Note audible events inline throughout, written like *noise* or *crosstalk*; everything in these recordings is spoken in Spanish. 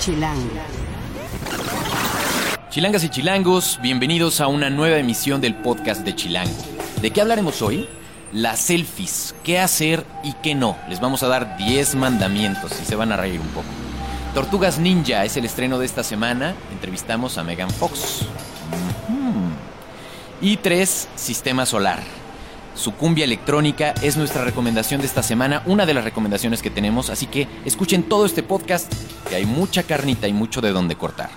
Chilango. Chilangas y chilangos, bienvenidos a una nueva emisión del podcast de Chilango. ¿De qué hablaremos hoy? Las selfies, qué hacer y qué no. Les vamos a dar 10 mandamientos y se van a reír un poco. Tortugas Ninja es el estreno de esta semana. Entrevistamos a Megan Fox. Y 3, Sistema Solar. Su cumbia electrónica es nuestra recomendación de esta semana, una de las recomendaciones que tenemos, así que escuchen todo este podcast, que hay mucha carnita y mucho de donde cortar.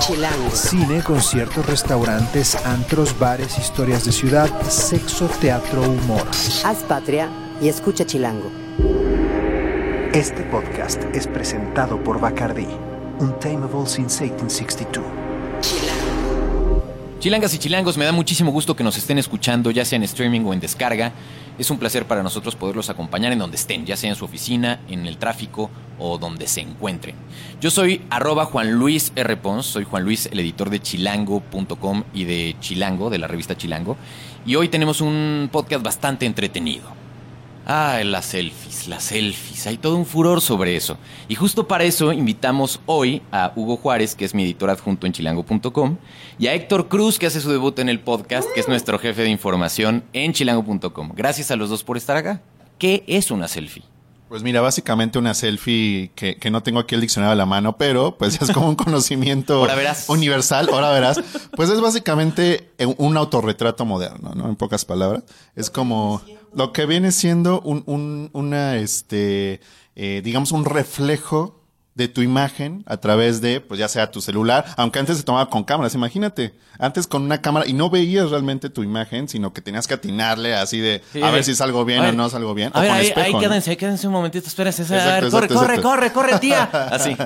Chilango. Cine, conciertos, restaurantes, antros, bares, historias de ciudad, sexo, teatro, humor. Haz patria y escucha Chilango. Este podcast es presentado por Bacardi, Untamable since 1862. Chilangas y chilangos, me da muchísimo gusto que nos estén escuchando, ya sea en streaming o en descarga. Es un placer para nosotros poderlos acompañar en donde estén, ya sea en su oficina, en el tráfico o donde se encuentren. Yo soy arroba Juan Luis R. Pons, soy Juan Luis, el editor de chilango.com y de Chilango, de la revista Chilango. Y hoy tenemos un podcast bastante entretenido. Ah, las selfies, las selfies. Hay todo un furor sobre eso. Y justo para eso invitamos hoy a Hugo Juárez, que es mi editor adjunto en chilango.com, y a Héctor Cruz, que hace su debut en el podcast, que es nuestro jefe de información en chilango.com. Gracias a los dos por estar acá. ¿Qué es una selfie? Pues mira, básicamente una selfie que, que no tengo aquí el diccionario a la mano, pero pues es como un *laughs* conocimiento Ahora verás. universal, ahora verás. *laughs* Pues es básicamente un autorretrato moderno, ¿no? En pocas palabras. Es como lo que viene siendo un, un, una, este, eh, digamos, un reflejo de tu imagen a través de, pues ya sea tu celular, aunque antes se tomaba con cámaras, imagínate, antes con una cámara y no veías realmente tu imagen, sino que tenías que atinarle así de Sí, a ver si salgo bien o no salgo bien. A o ver, con ahí, espejo, ahí ¿no? quédense, ahí quédense un momentito, espérense. Exacto, corre, exacto, corre, corre, corre, tía. *laughs* Así.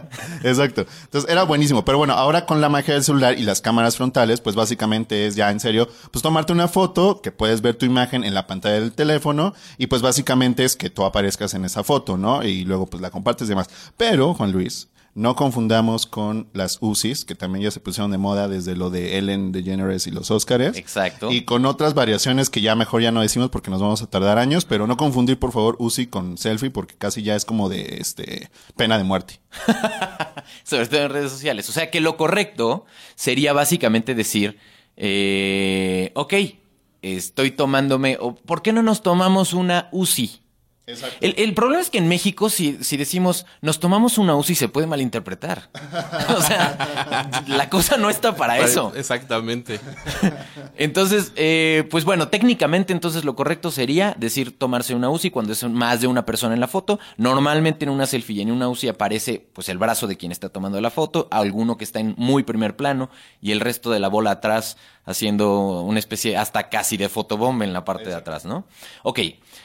Exacto. Entonces era buenísimo. Pero bueno, ahora con la magia del celular y las cámaras frontales, pues básicamente es ya en serio, pues tomarte una foto, que puedes ver tu imagen en la pantalla del teléfono, y pues básicamente es que tú aparezcas en esa foto, ¿no? Y luego pues la compartes y demás. Pero, Juan Luis, no confundamos con las UCIs, que también ya se pusieron de moda desde lo de Ellen DeGeneres y los Óscares. Exacto. Y con otras variaciones que ya mejor ya no decimos porque nos vamos a tardar años, pero no confundir por favor UCI con selfie porque casi ya es como de este pena de muerte. *laughs* sobre todo en redes sociales. O sea que lo correcto sería básicamente decir, eh, ok, estoy tomándome, o ¿por qué no nos tomamos una UCI? Exacto. El, el problema es que en México, si, si decimos nos tomamos una UCI, se puede malinterpretar. *laughs* o sea, la cosa no está para eso. Exactamente. *laughs* Entonces, eh, pues bueno, técnicamente entonces lo correcto sería decir tomarse una UCI cuando es más de una persona en la foto. Normalmente en una selfie y en una UCI aparece pues el brazo de quien está tomando la foto, alguno que está en muy primer plano y el resto de la bola atrás haciendo una especie hasta casi de fotobomba en la parte de atrás, ¿no? Ok,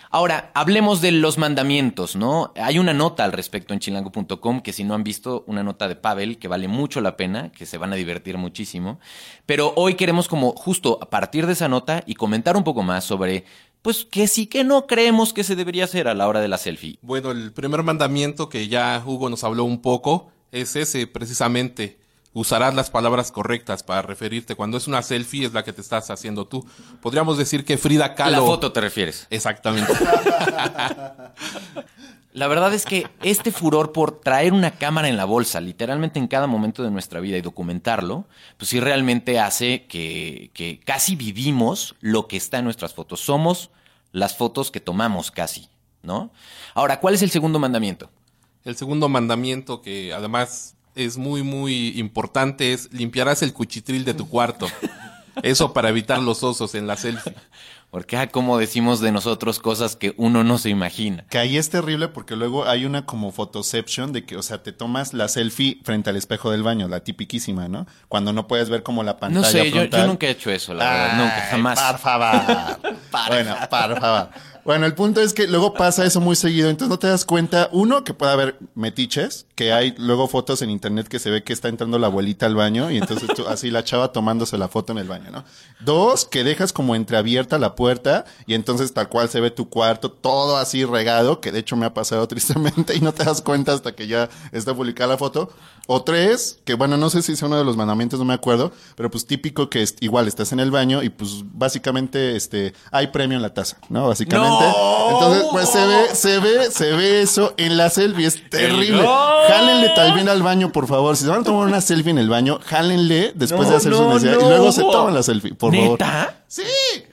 ahora hablemos de los mandamientos, ¿no? Hay una nota al respecto en chilango.com que si no han visto, una nota de Pavel que vale mucho la pena, que se van a divertir muchísimo, pero hoy queremos como justo a partir de esa nota y comentar un poco más sobre, pues que sí que no creemos que se debería hacer a la hora de la selfie. Bueno, el primer mandamiento que ya Hugo nos habló un poco es ese precisamente. Usarás las palabras correctas para referirte. Cuando es una selfie es la que te estás haciendo tú. Podríamos decir que Frida A Kahlo. la foto te refieres. Exactamente. *laughs* La verdad es que este furor por traer una cámara en la bolsa, literalmente en cada momento de nuestra vida y documentarlo, pues sí realmente hace que, que casi vivimos lo que está en nuestras fotos. Somos las fotos que tomamos casi, ¿no? Ahora, ¿cuál es el segundo mandamiento? El segundo mandamiento que además es muy, muy importante es limpiarás el cuchitril de tu cuarto. Eso para evitar los osos en la selfie. Porque, ah, como decimos de nosotros cosas que uno no se imagina. Que ahí es terrible porque luego hay una como photoception de que, o sea, te tomas la selfie frente al espejo del baño, la tipiquísima, ¿no? Cuando no puedes ver como la pantalla No sé, yo, frontal. yo nunca he hecho eso, la verdad. Nunca, jamás. *laughs* Por favor. bueno, por favor. Bueno, el punto es que luego pasa eso muy seguido, entonces no te das cuenta, uno, que puede haber metiches, que hay luego fotos en internet que se ve que está entrando la abuelita al baño y entonces tú- así la chava tomándose la foto en el baño, ¿no? Dos, que dejas como entreabierta la puerta y entonces tal cual se ve tu cuarto todo así regado, que de hecho me ha pasado *laughs* tristemente y no te das cuenta hasta que ya está publicada la foto. O tres, que bueno, no sé si es uno de los mandamientos, no me acuerdo, pero pues típico que es, igual estás en el baño y pues básicamente este hay premio en la taza, ¿no? Básicamente. ¡No! Entonces, pues se ve, se ve, se ve eso en la selfie, es terrible. Jálenle también al baño, por favor. Si se van a tomar una selfie en el baño, jálenle después No, de hacer su no, necesidad y no. luego se toman la selfie, por favor. ¿Neta? Sí,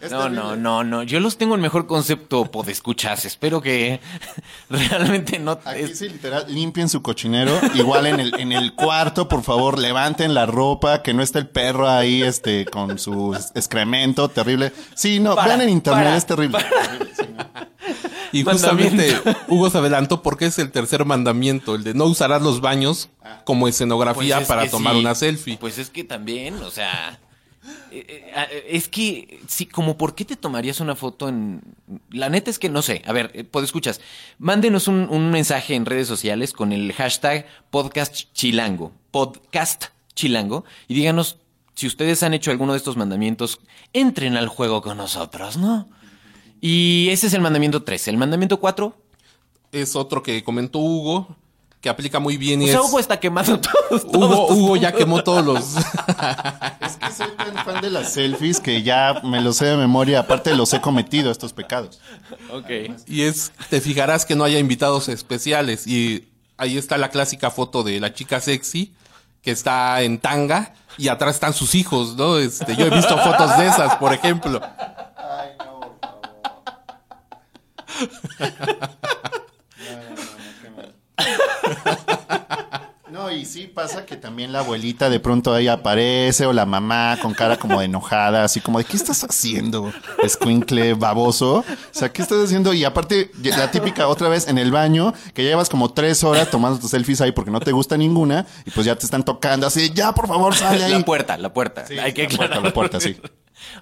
es No, terrible. no, no, no. Yo los tengo en mejor concepto escuchas. Espero que *laughs* realmente no. Aquí es- sí, literal, limpien su cochinero. Igual en el, en el cuarto, por favor, levanten la ropa, que no esté el perro ahí, este, con su excremento, terrible. Sí, no, Para, vean en internet, para, es terrible. Y *laughs* justamente. Hugo se adelantó porque es el tercer mandamiento, el de no usarás los baños como escenografía Pues es para tomar sí. una selfie. Pues es que también, o sea. eh, eh, eh, Es que, sí, como por qué te tomarías una foto en... La neta es que no sé. A ver, pues escuchas. Mándenos un, un mensaje en redes sociales con el hashtag podcast chilango. Podcast chilango. Y díganos si ustedes han hecho alguno de estos mandamientos. Entren al juego con nosotros, ¿no? Y ese es el mandamiento 3. El mandamiento 4. Es otro que comentó Hugo, que aplica muy bien y O sea, es... Hugo está quemando todos. todos Hugo, ya quemó todos los... *laughs* Es que soy tan fan de las selfies que ya me lo sé de memoria. Aparte, los he cometido, estos pecados. Ok. Y es, te fijarás que no haya invitados especiales. Y ahí está la clásica foto de la chica sexy que está en tanga y atrás están sus hijos, ¿no? Este, yo he visto fotos de esas, por ejemplo. No, y sí pasa que también la abuelita de pronto ahí aparece o la mamá con cara como de enojada, así como de ¿qué estás haciendo? Escuincle, baboso. O sea, ¿qué estás haciendo? Y aparte, la típica otra vez en el baño, que ya llevas como tres horas tomando tus selfies ahí porque no te gusta ninguna y pues ya te están tocando así, ya por favor sale ahí. La puerta, la puerta. Sí, Hay que la puerta, la puerta, sí.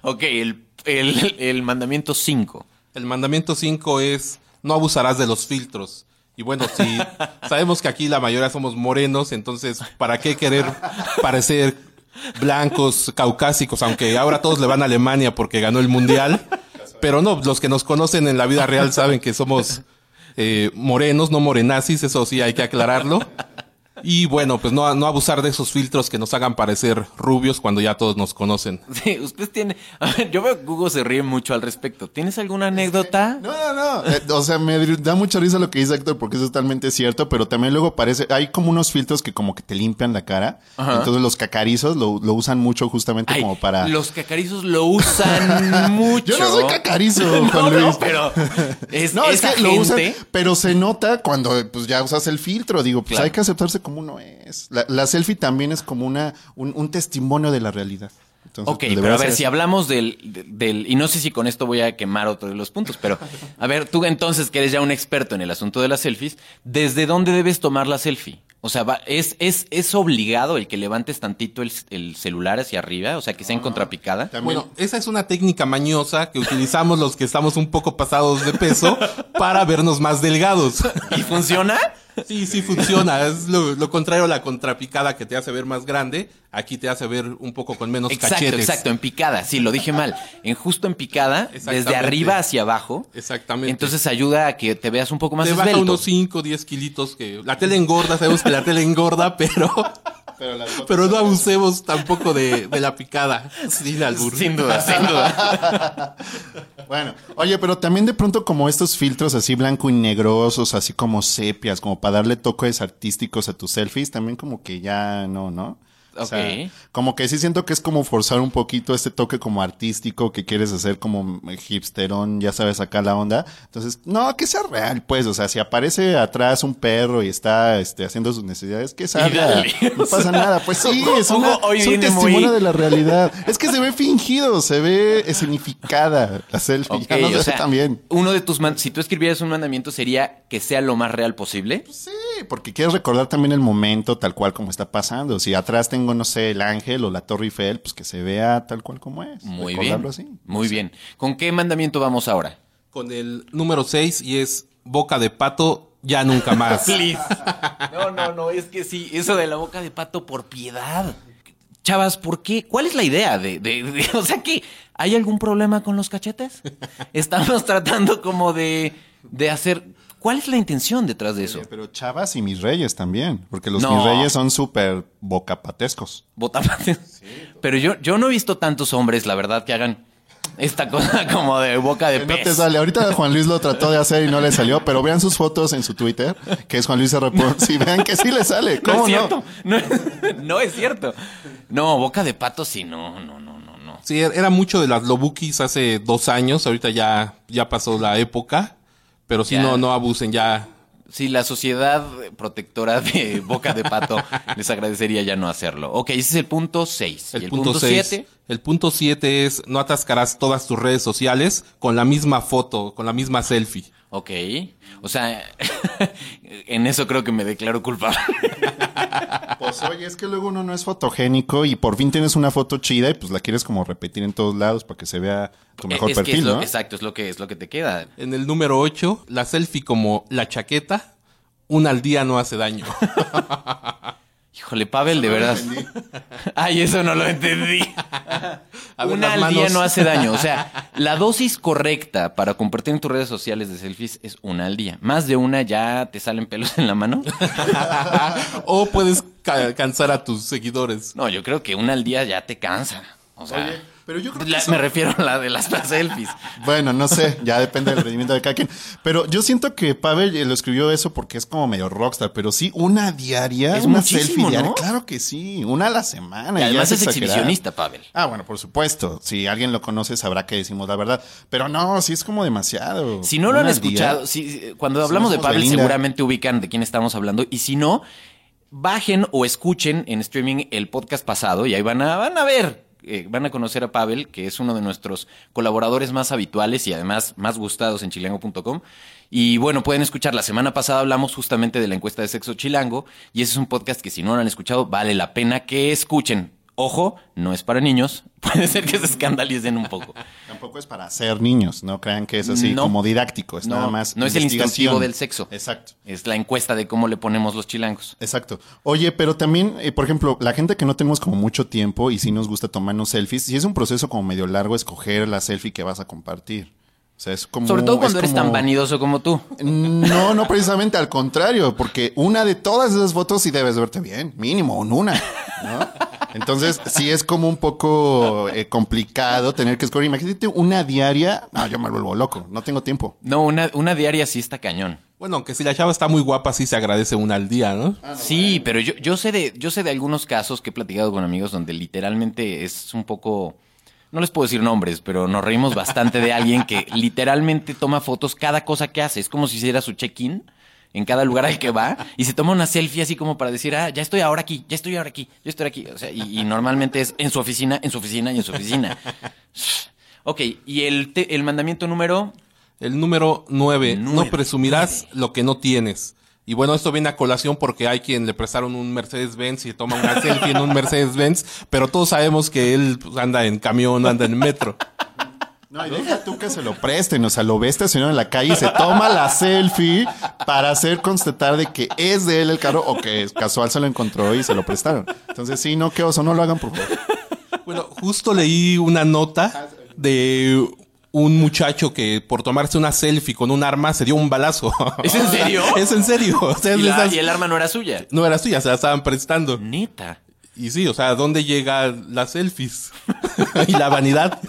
Ok, el, el, el mandamiento 5. El mandamiento 5 es no abusarás de los filtros. Y bueno, si *laughs* sabemos que aquí la mayoría somos morenos, entonces ¿para qué querer parecer blancos, caucásicos? Aunque ahora todos le van a Alemania porque ganó el mundial. Pero no, los que nos conocen en la vida real saben que somos eh, morenos, no morenazis, eso sí hay que aclararlo. Y bueno, pues no, no abusar de esos filtros que nos hagan parecer rubios cuando ya todos nos conocen. *laughs* Sí, usted tiene. A ver, yo veo que Hugo se ríe mucho al respecto. ¿Tienes alguna anécdota? No, no, no. Eh, o sea, me da mucha risa lo que dice Héctor porque es totalmente cierto, pero también luego parece, hay como unos filtros que como que te limpian la cara. Entonces los cacarizos lo, lo usan mucho justamente Ay, como para... Los cacarizos lo usan *laughs* mucho. Yo no soy cacarizo, *laughs* No, Juan no, Luis. pero es, No, es que lo usan, pero se nota cuando pues ya usas el filtro. Digo, pues Claro. hay que aceptarse como uno es. La, la selfie también es como una un, un testimonio de la realidad. Entonces, Ok, pero a ver, si hablamos del, de- del... Y no sé si con esto voy a quemar otro de los puntos, pero... A ver, tú entonces, que eres ya un experto en el asunto de las selfies, ¿desde dónde debes tomar la selfie? O sea, va- ¿es, es, ¿es obligado el que levantes tantito el, el celular hacia arriba? O sea, que sea en contrapicada. También- Bueno, esa es una técnica mañosa que utilizamos los que estamos un poco pasados de peso para vernos más delgados. ¿Y funciona? Sí, sí funciona. Es lo, lo contrario a la contrapicada que te hace ver más grande. Aquí te hace ver un poco con menos Exacto, cachetes. exacto, en picada. Sí, lo dije mal. En justo en picada, desde arriba hacia abajo. Exactamente. Entonces ayuda a que te veas un poco más te baja esbelto. unos 5, 10 kilitos que la tele engorda, sabemos que la tele engorda, *laughs* pero, Pero las fotos pero no abusemos tampoco de, de la picada. Sin *laughs* albur. Sin duda, sin duda. *laughs* Bueno, oye, pero también de pronto como estos filtros así blanco y negrosos, así como sepias, como para darle toques artísticos a tus selfies, también como que ya no, ¿no? O sea, Ok. como que sí siento que es como forzar un poquito este toque como artístico que quieres hacer como hipsterón, ya sabes, acá la onda. Entonces, no, que sea real, pues, o sea, si aparece atrás un perro y está este, haciendo sus necesidades, que salga. No pasa nada, pues sí, es, una, hoy es un testimonio muy- de la realidad. Es que se ve fingido, se ve escenificada la selfie. Ok, ya no o sea, bien. uno de tus man- si tú escribieras un mandamiento sería que sea lo más real posible. Sí, porque quieres recordar también el momento tal cual como está pasando. Si atrás tengo, no sé, el ángel o la Torre Eiffel, pues que se vea tal cual como es. Muy bien. así. Muy bien. ¿Con qué mandamiento vamos ahora? Con el número 6 y es boca de pato, ya nunca más. *laughs* Please. No, no, no, es que sí, eso de la boca de pato por piedad. Chavas, ¿por qué? ¿Cuál es la idea de, de- de- *laughs* o sea que hay algún problema con los cachetes? Estamos tratando como de, de hacer, ¿cuál es la intención detrás de eso? Pero chavas y mis reyes también, porque los No. mis reyes son súper bocapatescos. Botapates. Pero yo, yo no he visto tantos hombres, la verdad, que hagan esta cosa *laughs* como de boca de Que no pez. te sale. Ahorita Juan Luis lo trató de hacer y no le salió, pero vean sus fotos en su Twitter, que es Juan Luis R. Si vean que sí le sale. No ¿Cómo es no? cierto. No, es- *laughs* no es cierto. No, boca de pato sí, no, no, no, no, no. Sí, era mucho de las lobukis hace dos años. Ahorita ya, ya pasó la época. Pero Ya. no, no abusen ya. Sí, la sociedad protectora de boca de pato *laughs* les agradecería ya no hacerlo. Ok, ese es el punto 6. El, ¿Y el punto punto 6. 7? El punto 7 es no atascarás todas tus redes sociales con la misma foto, con la misma selfie. Ok. O sea, *laughs* en eso creo que me declaro culpable. *laughs* Pues oye, es que luego uno no es fotogénico y por fin tienes una foto chida y pues la quieres como repetir en todos lados para que se vea tu mejor es que perfil, es lo- ¿no? Exacto, es lo que es lo que te queda. En el número 8, la selfie como la chaqueta, una al día no hace daño. *laughs* Híjole, Pavel, de verdad. *laughs* Ay, eso no lo entendí. *laughs* A ver, Una al día no hace daño. O sea, *laughs* la dosis correcta para compartir en tus redes sociales de selfies es una al día. Más de una ya te salen pelos en la mano. o puedes ca- cansar a tus seguidores. No, yo creo que una al día ya te cansa. O sea, Oye, pero yo creo que la- eso- me refiero a la de las selfies. *laughs* Bueno, no sé, ya depende del rendimiento de cada quien. Pero yo siento que Pavel eh, lo escribió eso porque es como medio rockstar, pero sí, una diaria, Es una selfie diaria. Claro que sí, una a la semana. Y ya además es exagerar. exhibicionista, Pavel. Ah, bueno, por supuesto. Si alguien lo conoce, sabrá que decimos la verdad. Pero no, sí es como demasiado. Si no lo han al día. escuchado, si- cuando Sí, hablamos de Pavel Belinda. seguramente ubican de quién estamos hablando. Y si no, bajen o escuchen en streaming el podcast pasado y ahí van a, van a ver, eh, van a conocer a Pavel, que es uno de nuestros colaboradores más habituales y además más gustados en chilango.com. Y bueno, pueden escuchar, la semana pasada hablamos justamente de la encuesta de sexo chilango y ese es un podcast que si no lo han escuchado, vale la pena que escuchen. Ojo, no es para niños, *laughs* puede ser que se escandalicen un poco. Tampoco es para ser niños, no crean que es así No. como didáctico, es No, nada más. no es el instructivo del sexo. Exacto. Es la encuesta de cómo le ponemos los chilangos. Exacto. Oye, pero también, eh, por ejemplo, la gente que no tenemos como mucho tiempo y sí nos gusta tomarnos selfies, sí es un proceso como medio largo escoger la selfie que vas a compartir. O sea, es como. Sobre todo cuando es eres tan vanidoso como tú. No, no precisamente al contrario, porque una de todas esas fotos sí debes verte bien, mínimo en una, ¿no? Entonces, sí es como un poco eh, complicado tener que escoger. Imagínate una diaria. No, yo me vuelvo loco, no tengo tiempo. No, una, una diaria sí está cañón. Bueno, aunque si la chava está muy guapa, sí se agradece una al día, ¿no? Sí, pero yo, yo sé de, yo sé de algunos casos que he platicado con amigos donde literalmente es un poco. No les puedo decir nombres, pero nos reímos bastante de alguien que *laughs* literalmente toma fotos cada cosa que hace. Es como si hiciera su check-in en cada lugar al que va y se toma una selfie así como para decir, ah, ya estoy ahora aquí, ya estoy ahora aquí, ya estoy aquí. O sea, y, y normalmente es en su oficina, en su oficina y en su oficina. *laughs* Ok, y el, te- el mandamiento número El número 9, Nueve, no presumirás lo que no tienes. Y bueno, esto viene a colación porque hay quien le prestaron un Mercedes-Benz y toma una selfie en un Mercedes-Benz, pero todos sabemos que él pues, anda en camión, anda en metro. No, y deja tú que se lo presten, o sea, lo ve estacionado en la calle y se toma la selfie para hacer constatar de que es de él el carro o que casual se lo encontró y se lo prestaron. Entonces, sí, no, qué oso, no lo hagan, por favor. Bueno, justo leí una nota de un muchacho que por tomarse una selfie con un arma se dio un balazo. ¿Es en serio? *laughs* es en serio. O sea, y, la- esas- y el arma no era suya. No era suya, se la estaban prestando. Neta. Y sí, o sea, ¿dónde llegan las selfies? *laughs* y la vanidad.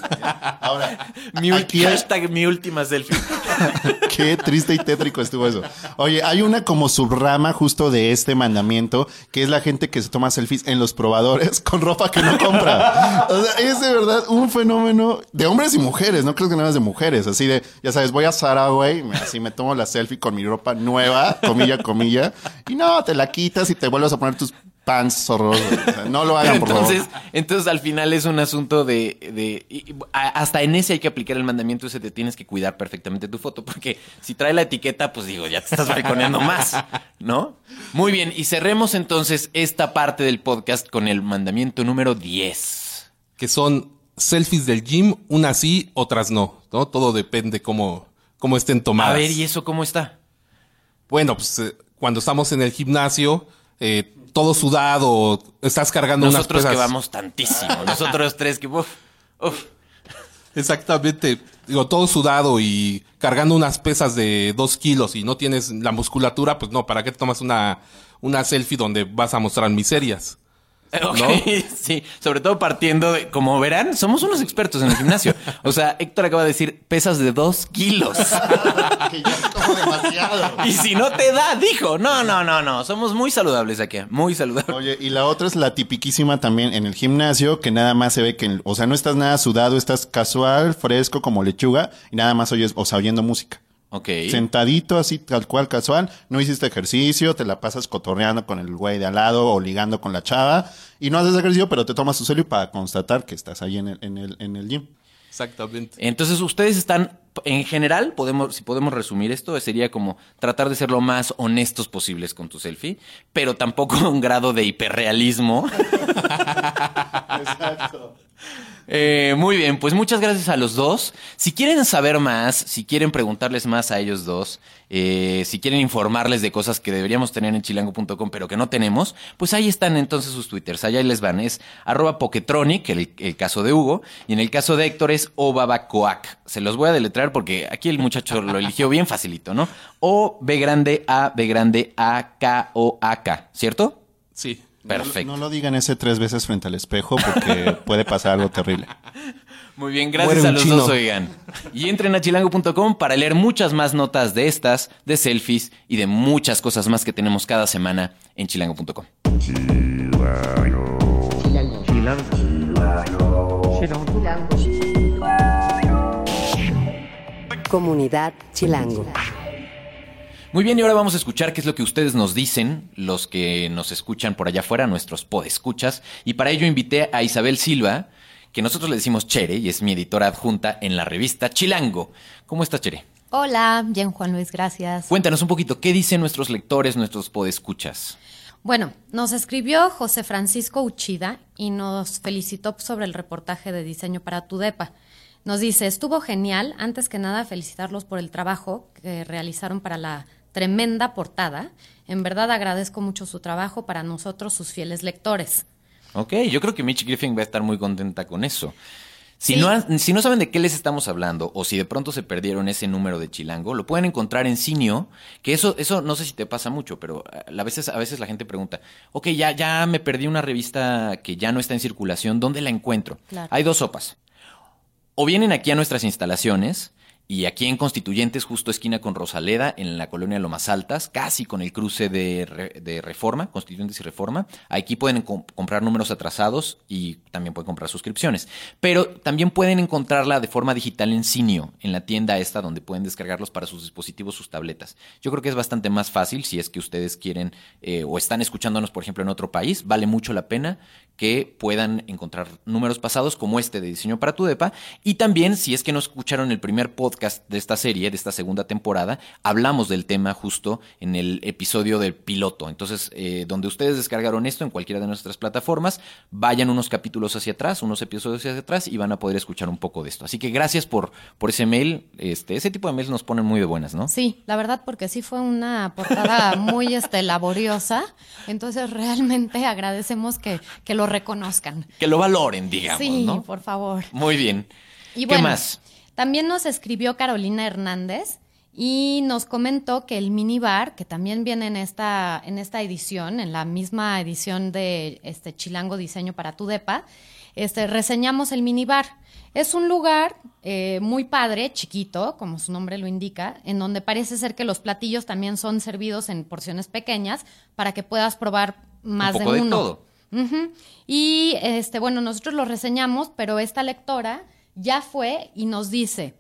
Ahora, Mi, aquí hashtag mi última selfie. *laughs* Qué triste y tétrico estuvo eso. Oye, hay una como subrama justo de este mandamiento, que es la gente que se toma selfies en los probadores con ropa que no compra. O sea, es de verdad un fenómeno de hombres y mujeres, no creo que nada más de mujeres. Así de, ya sabes, voy a Zara, güey, así me tomo la selfie con mi ropa nueva, comilla, comilla, y no, te la quitas y te vuelves a poner tus pants horrorosos. O sea, no lo hagan, por entonces, favor. entonces al final es un asunto de, de y- a- hasta en ese hay que aplicar el mandamiento ese te tienes que cuidar perfectamente tu foto porque si trae la etiqueta pues digo ya te estás balconeando más, ¿no? Muy bien y cerremos entonces esta parte del podcast con el mandamiento número 10. que son selfies del gym, unas sí, otras no, ¿no? Todo depende cómo, cómo estén A tomadas. ver y eso cómo está. Bueno, pues eh, cuando estamos en el gimnasio, eh, todo sudado, estás cargando Nosotros unas que pesas. vamos tantísimo. Nosotros *laughs* tres que... Uf, uf. Exactamente. Digo, todo sudado y cargando unas pesas de dos kilos y no tienes la musculatura, pues no, ¿para qué te tomas una, una selfie donde vas a mostrar miserias? *laughs* Sí, sobre todo partiendo de, como verán, somos unos expertos en el gimnasio. O sea, Héctor acaba de decir pesas de dos kilos. *laughs* que ya es como demasiado. Y si no te da, dijo, no, no, no, no, somos muy saludables aquí, muy saludables. Oye, y la otra es la tipiquísima también en el gimnasio, que nada más se ve que, o sea, no estás nada sudado, estás casual, fresco como lechuga, y nada más oyes, o sea, oyendo música. Ok. Sentadito así, tal cual, casual, no hiciste ejercicio, te la pasas cotorreando con el güey de al lado o ligando con la chava, y no haces ejercicio, pero te tomas tu selfie para constatar que estás ahí en el, en el, en el gym. Exactamente. Entonces ustedes están, en general, podemos, si podemos resumir esto, sería como tratar de ser lo más honestos posibles con tu selfie, pero tampoco un grado de hiperrealismo. *laughs* Exacto. Eh, muy bien, pues muchas gracias a los dos. Si quieren saber más, si quieren preguntarles más a ellos dos, eh, si quieren informarles de cosas que deberíamos tener en chilango.com pero que no tenemos, pues ahí están entonces sus twitters, allá les van, es arroba poketronic, el, caso de Hugo, y en el caso de Héctor es obabacoac. Se los voy a deletrear porque aquí el muchacho lo eligió bien facilito, ¿no? O B grande A, B grande A, K, O, A, K, ¿cierto? Sí. Perfecto. No, lo digan ese tres veces frente al espejo porque *laughs* puede pasar algo terrible. Muy bien, gracias Muere a los chino. dos, oigan. Y entren a chilango.com para leer muchas más notas de estas, de selfies y de muchas cosas más que tenemos cada semana en chilango.com. Comunidad Chilango. Muy bien, y ahora vamos a escuchar qué es lo que ustedes nos dicen, los que nos escuchan por allá afuera, nuestros podescuchas. Y para ello invité a Isabel Silva, que nosotros le decimos Chere, y es mi editora adjunta en la revista Chilango. ¿Cómo estás, Chere? Hola, bien Juan Luis, gracias. Cuéntanos un poquito, ¿qué dicen nuestros lectores, nuestros podescuchas? Bueno, nos escribió José Francisco Uchida y nos felicitó sobre el reportaje de diseño para tu DEPA. Nos dice, estuvo genial, antes que nada felicitarlos por el trabajo que realizaron para la tremenda portada. En verdad agradezco mucho su trabajo para nosotros, sus fieles lectores. Ok, yo creo que Mitch Griffin va a estar muy contenta con eso. Si, Sí. no, si no saben de qué les estamos hablando o si de pronto se perdieron ese número de Chilango, lo pueden encontrar en Cineo, que eso, eso no sé si te pasa mucho, pero a veces, a veces la gente pregunta, ok, ya, ya me perdí una revista que ya no está en circulación, ¿dónde la encuentro? Claro. Hay dos sopas. O vienen aquí a nuestras instalaciones, y aquí en Constituyentes, justo esquina con Rosaleda, en la colonia Lomas Altas, casi con el cruce de, de Reforma, Constituyentes y Reforma. Aquí pueden com- comprar números atrasados y también pueden comprar suscripciones. Pero también pueden encontrarla de forma digital en Cineo, en la tienda esta donde pueden descargarlos para sus dispositivos, sus tabletas. Yo creo que es bastante más fácil si es que ustedes quieren eh, o están escuchándonos, por ejemplo, en otro país. Vale mucho la pena que puedan encontrar números pasados como este de Diseño para tu DEPA. Y también, si es que no escucharon el primer podcast de esta serie, de esta segunda temporada, hablamos del tema justo en el episodio del piloto. Entonces, eh, donde ustedes descargaron esto en cualquiera de nuestras plataformas, vayan unos capítulos hacia atrás, unos episodios hacia atrás y van a poder escuchar un poco de esto. Así que gracias por, por ese mail. Este, ese tipo de mails nos ponen muy de buenas, ¿no? Sí, la verdad, porque sí fue una portada muy este, laboriosa. Entonces, realmente agradecemos que, que lo reconozcan. Que lo valoren, digamos, sí, ¿no? por favor. Muy bien. Y ¿Qué bueno, más? También nos escribió Carolina Hernández y nos comentó que el minibar, que también viene en esta, en esta edición, en la misma edición de este Chilango Diseño para tu Depa, este, reseñamos el minibar. Es un lugar eh, muy padre, chiquito, como su nombre lo indica, en donde parece ser que los platillos también son servidos en porciones pequeñas para que puedas probar más un poco de de, uno. Y este, bueno, nosotros lo reseñamos, pero esta lectora ya fue y nos dice.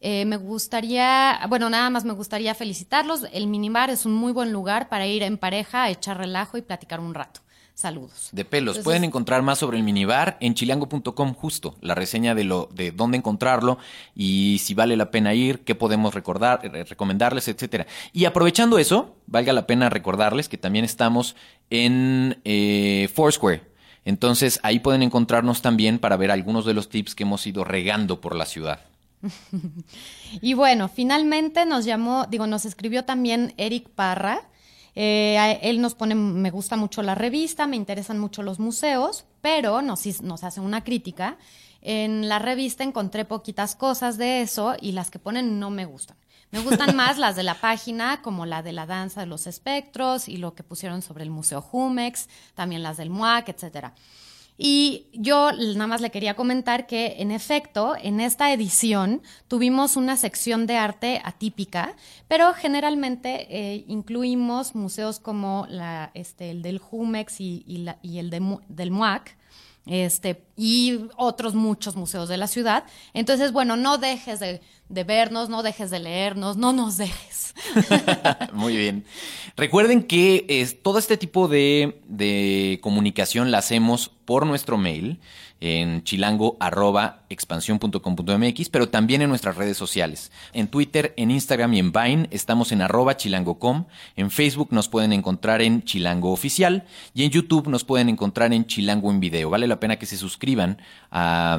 eh, me gustaría, bueno, nada más me gustaría felicitarlos. El minibar es un muy buen lugar para ir en pareja, echar relajo y platicar un rato. Saludos. De pelos. Entonces- Pueden encontrar más sobre el minibar en chilango.com justo, la reseña de lo de dónde encontrarlo y si vale la pena ir, qué podemos recordar, eh, recomendarles, etcétera. Y aprovechando eso, valga la pena recordarles que también estamos en eh, Foursquare. Entonces ahí pueden encontrarnos también para ver algunos de los tips que hemos ido regando por la ciudad. *laughs* Y bueno, finalmente nos llamó, digo, nos escribió también Eric Parra. Eh, a- él nos pone, me gusta mucho la revista, me interesan mucho los museos, pero nos, nos hace una crítica. En la revista encontré poquitas cosas de eso y las que ponen no me gustan. Me gustan *laughs* más las de la página, como la de la danza de los espectros y lo que pusieron sobre el Museo Jumex, también las del MUAC, etcétera. Y yo nada más le quería comentar que, en efecto, en esta edición tuvimos una sección de arte atípica, pero generalmente eh, incluimos museos como este, el del Jumex y, la- y el de del MUAC. Este, y otros muchos museos de la ciudad. Entonces, bueno, no dejes de, de vernos, no dejes de leernos, no nos dejes. *laughs* Muy bien. Recuerden que todo este tipo de, de comunicación la hacemos por nuestro mail en chilango.expansión.com.mx, pero también en nuestras redes sociales. En Twitter, en Instagram y en Vine estamos en arroba chilangocom. En Facebook nos pueden encontrar en Chilango Oficial y en YouTube nos pueden encontrar en Chilango en Video. Vale la pena que se suscriban a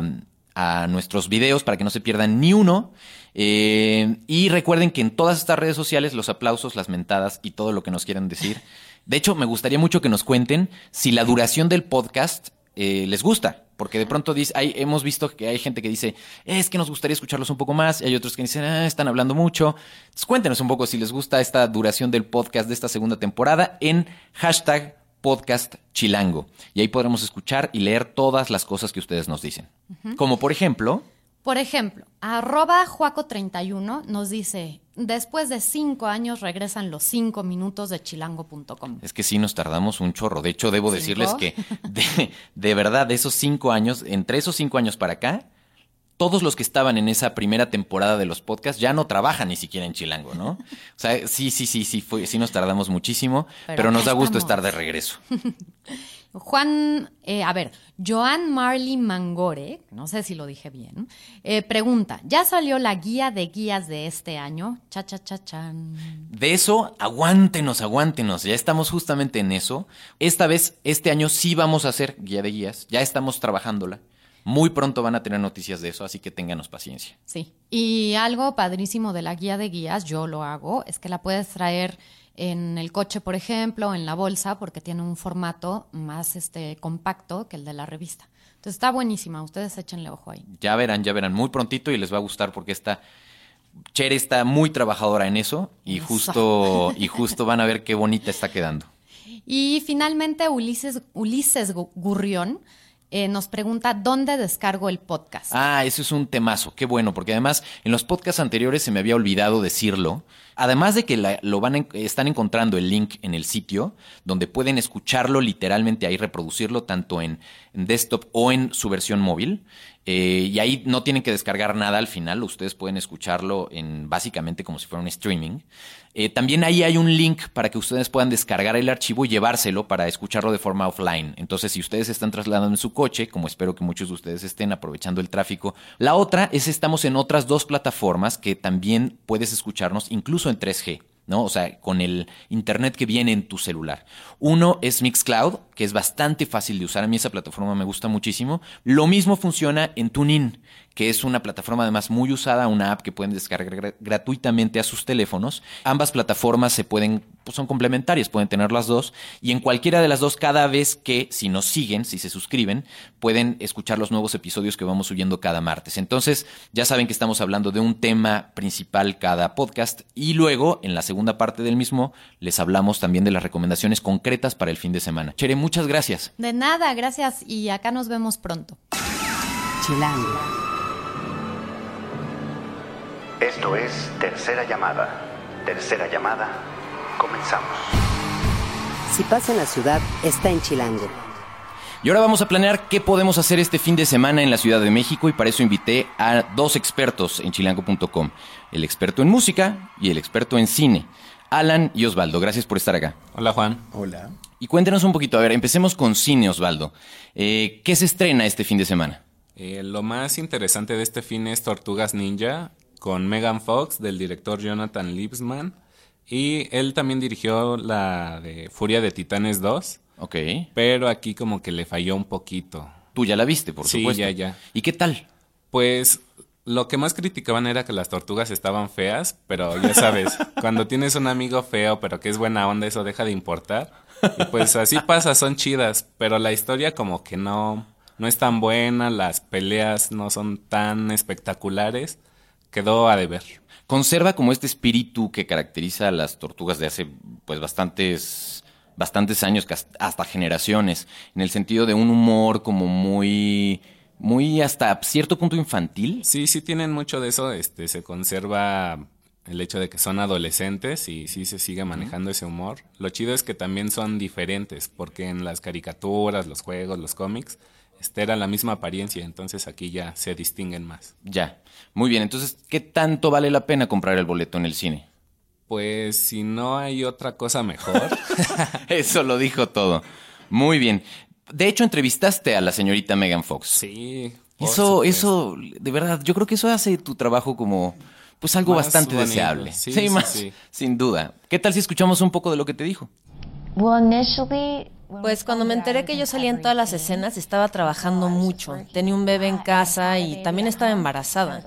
a nuestros videos para que no se pierdan ni uno. Eh, y recuerden que en todas estas redes sociales los aplausos, las mentadas y todo lo que nos quieran decir. *laughs* De hecho, me gustaría mucho que nos cuenten si la duración del podcast eh, les gusta. Porque de pronto dice, hay, hemos visto que hay gente que dice, es que nos gustaría escucharlos un poco más. Y hay otros que dicen, ah, están hablando mucho. Entonces, cuéntenos un poco si les gusta esta duración del podcast de esta segunda temporada en hashtag podcast chilango. Y ahí podremos escuchar y leer todas las cosas que ustedes nos dicen. Como por ejemplo, Por ejemplo, arroba Juaco31 nos dice, después de cinco años regresan los cinco minutos de chilango.com. es que sí nos tardamos un chorro. De hecho, debo ¿Cinco? decirles que de, de verdad, de esos cinco años, entre esos cinco años para acá, todos los que estaban en esa primera temporada de los podcasts ya no trabajan ni siquiera en Chilango, ¿no? O sea, sí, sí, sí, sí, fue, sí nos tardamos muchísimo, pero, Pero nos da gusto estamos. estar de regreso. *laughs* Juan, eh, a ver, Joan Marley Mangore, no sé si lo dije bien, eh, pregunta, ¿ya salió la guía de guías de este año? Cha, cha, cha, chan. De eso, aguántenos, aguántenos. Ya estamos justamente en eso. Esta vez, este año sí vamos a hacer guía de guías. Ya estamos trabajándola. Muy pronto van a tener noticias de eso, así que ténganos paciencia. Sí. Y algo padrísimo de la guía de guías, yo lo hago, es que la puedes traer en el coche, por ejemplo, en la bolsa, porque tiene un formato más este compacto que el de la revista. Entonces está buenísima, ustedes échenle ojo ahí. Ya verán, ya verán muy prontito y les va a gustar porque esta Chere está muy trabajadora en eso y Eso. justo y justo van a ver qué bonita está quedando. *laughs* Y finalmente Ulises, Ulises Gu- Gurrión eh, nos pregunta dónde descargo el podcast. Ah, eso es un temazo, qué bueno, porque además en los podcasts anteriores se me había olvidado decirlo. Además de que lo van a están encontrando el link en el sitio, donde pueden escucharlo literalmente ahí, reproducirlo tanto en, en desktop o en su versión móvil. Eh, y ahí no tienen que descargar nada al final, ustedes pueden escucharlo en básicamente como si fuera un streaming. Eh, también ahí hay un link para que ustedes puedan descargar el archivo y llevárselo para escucharlo de forma offline. Entonces, si ustedes están trasladando en su coche, como espero que muchos de ustedes estén aprovechando el tráfico, la otra es estamos en otras dos plataformas que también puedes escucharnos incluso en 3G. ¿no? O sea, con el internet que viene en tu celular. Uno es Mixcloud, que es bastante fácil de usar. A mí esa plataforma me gusta muchísimo. Lo mismo funciona en TuneIn, que es una plataforma además muy usada, una app que pueden descargar gra- gratuitamente a sus teléfonos. Ambas plataformas se pueden, pues son complementarias, pueden tener las dos. Y en cualquiera de las dos, cada vez que, si nos siguen, si se suscriben, pueden escuchar los nuevos episodios que vamos subiendo cada martes. Entonces, ya saben que estamos hablando de un tema principal cada podcast. Y luego, en la segunda parte del mismo, les hablamos también de las recomendaciones concretas para el fin de semana. Muchas gracias. De nada, gracias y acá nos vemos pronto. Chilango. Esto es Tercera Llamada. Tercera Llamada. Comenzamos. Si pasa en la ciudad, está en Chilango. Y ahora vamos a planear qué podemos hacer este fin de semana en la Ciudad de México y para eso invité a dos expertos en chilango.com, el experto en música y el experto en cine, Alan y Osvaldo. Gracias por estar acá. Hola Juan. Hola. Y cuéntenos un poquito, a ver, empecemos con cine, Osvaldo. Eh, ¿Qué se estrena este fin de semana? Eh, lo más interesante de este fin es Tortugas Ninja con Megan Fox del director Jonathan Liebsman y él también dirigió la de Furia de Titanes 2, Ok. pero aquí como que le falló un poquito. Tú ya la viste, por Sí, supuesto. ya, ya. ¿Y qué tal? Pues Lo que más criticaban era que las tortugas estaban feas, pero ya sabes, *laughs* cuando tienes un amigo feo pero que es buena onda, eso deja de importar. Y pues así pasa, son chidas, pero la historia como que no, no es tan buena, las peleas no son tan espectaculares, quedó a deber. Conserva como este espíritu que caracteriza a las tortugas de hace pues bastantes bastantes años, hasta generaciones, en el sentido de un humor como muy muy hasta cierto punto infantil. Sí, sí tienen mucho de eso, este, se conserva el hecho de que son adolescentes y sí se sigue manejando ese humor. Lo chido es que también son diferentes, porque en las caricaturas, los juegos, los cómics, este era la misma apariencia, entonces aquí ya se distinguen más. Ya. Muy bien, entonces, ¿qué tanto vale la pena comprar el boleto en el cine? Pues si no hay otra cosa mejor, *laughs* Eso lo dijo todo. Muy bien. De hecho, entrevistaste a la señorita Megan Fox. sí. Eso, supuesto. eso, de verdad, yo creo que eso hace tu trabajo como, pues algo Más bastante bonito. deseable. Sí, sí, más, sí. sin duda. ¿Qué tal si escuchamos un poco de lo que te dijo? Pues cuando me enteré que yo salía en todas las escenas estaba trabajando mucho. Tenía un bebé en casa y también estaba embarazada.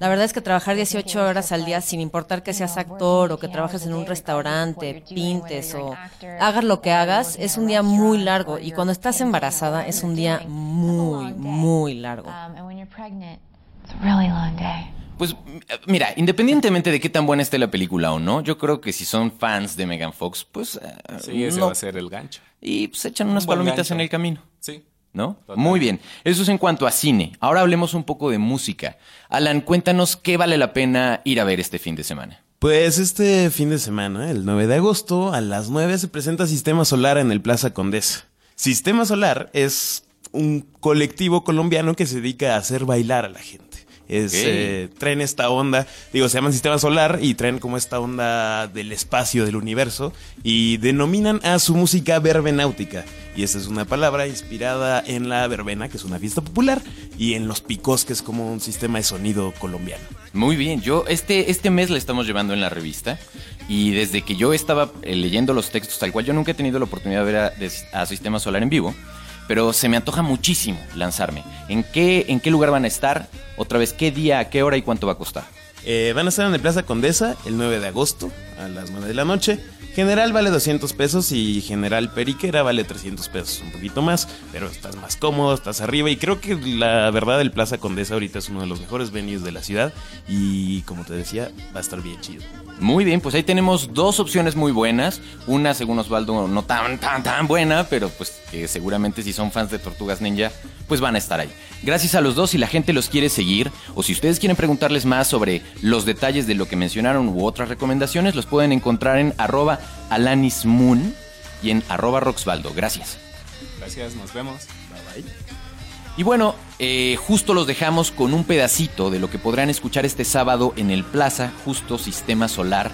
La verdad es que trabajar 18 horas al día sin importar que seas actor o que trabajes en un restaurante, pintes o hagas lo que hagas, es un día muy largo y cuando estás embarazada es un día muy, muy largo. Pues mira, independientemente de qué tan buena esté la película o no, yo creo que si son fans de Megan Fox, pues... eh, Sí, ese no- va a ser el gancho. Y pues echan unas Un palomitas gancho. en el camino. Sí. ¿No? Muy bien. Eso es en cuanto a cine. Ahora hablemos un poco de música. Alan, cuéntanos qué vale la pena ir a ver este fin de semana. Pues este fin de semana, el 9 de agosto, a las 9 se presenta Sistema Solar en el Plaza Condesa. Sistema Solar es un colectivo colombiano que se dedica a hacer bailar a la gente. Es, Ok. eh, traen esta onda, digo, se llaman Sistema Solar y traen como esta onda del espacio, del universo, y denominan a su música verbenáutica. Y esta es una palabra inspirada en la verbena, que es una fiesta popular, y en los picos, que es como un sistema de sonido colombiano. Muy bien, yo este, este mes la estamos llevando en la revista y desde que yo estaba eh, leyendo los textos, tal cual yo nunca he tenido la oportunidad de ver a, de- a Sistema Solar en vivo, pero se me antoja muchísimo lanzarme. ¿En qué, ¿En qué lugar van a estar? Otra vez, ¿qué día, qué hora y cuánto va a costar? Eh, van a estar en el Plaza Condesa el 9 de agosto a las 9 de la noche. General vale 200 pesos y General Periquera vale 300 pesos, un poquito más, pero estás más cómodo, estás arriba y creo que la verdad el Plaza Condesa ahorita es uno de los mejores venues de la ciudad y como te decía, va a estar bien chido. Muy bien, pues ahí tenemos dos opciones muy buenas. Una, según Osvaldo, no tan, tan, tan buena, pero pues que seguramente si son fans de Tortugas Ninja, pues van a estar ahí. Gracias a los dos, si la gente los quiere seguir, o si ustedes quieren preguntarles más sobre los detalles de lo que mencionaron u otras recomendaciones, los pueden encontrar en arroba alanismoon y en arroba roxvaldo. Gracias. Gracias, nos vemos. Y bueno, eh, justo los dejamos con un pedacito de lo que podrán escuchar este sábado en el Plaza Justo Sistema Solar.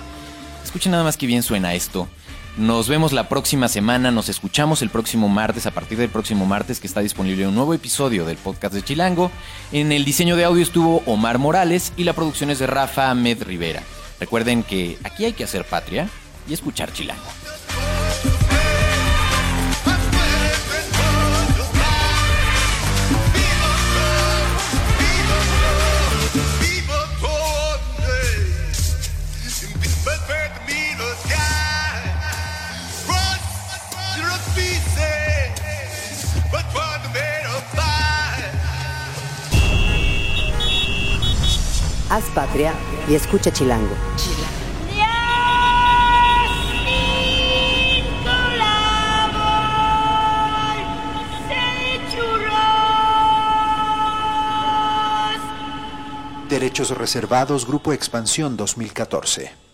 Escuchen nada más que bien suena esto. Nos vemos la próxima semana, nos escuchamos el próximo martes, a partir del próximo martes que está disponible un nuevo episodio del podcast de Chilango. En el diseño de audio estuvo Omar Morales y la producción es de Rafa Ahmed Rivera. Recuerden que aquí hay que hacer patria y escuchar Chilango. Haz patria y escucha Chilango. Derechos reservados, Grupo Expansión 2014.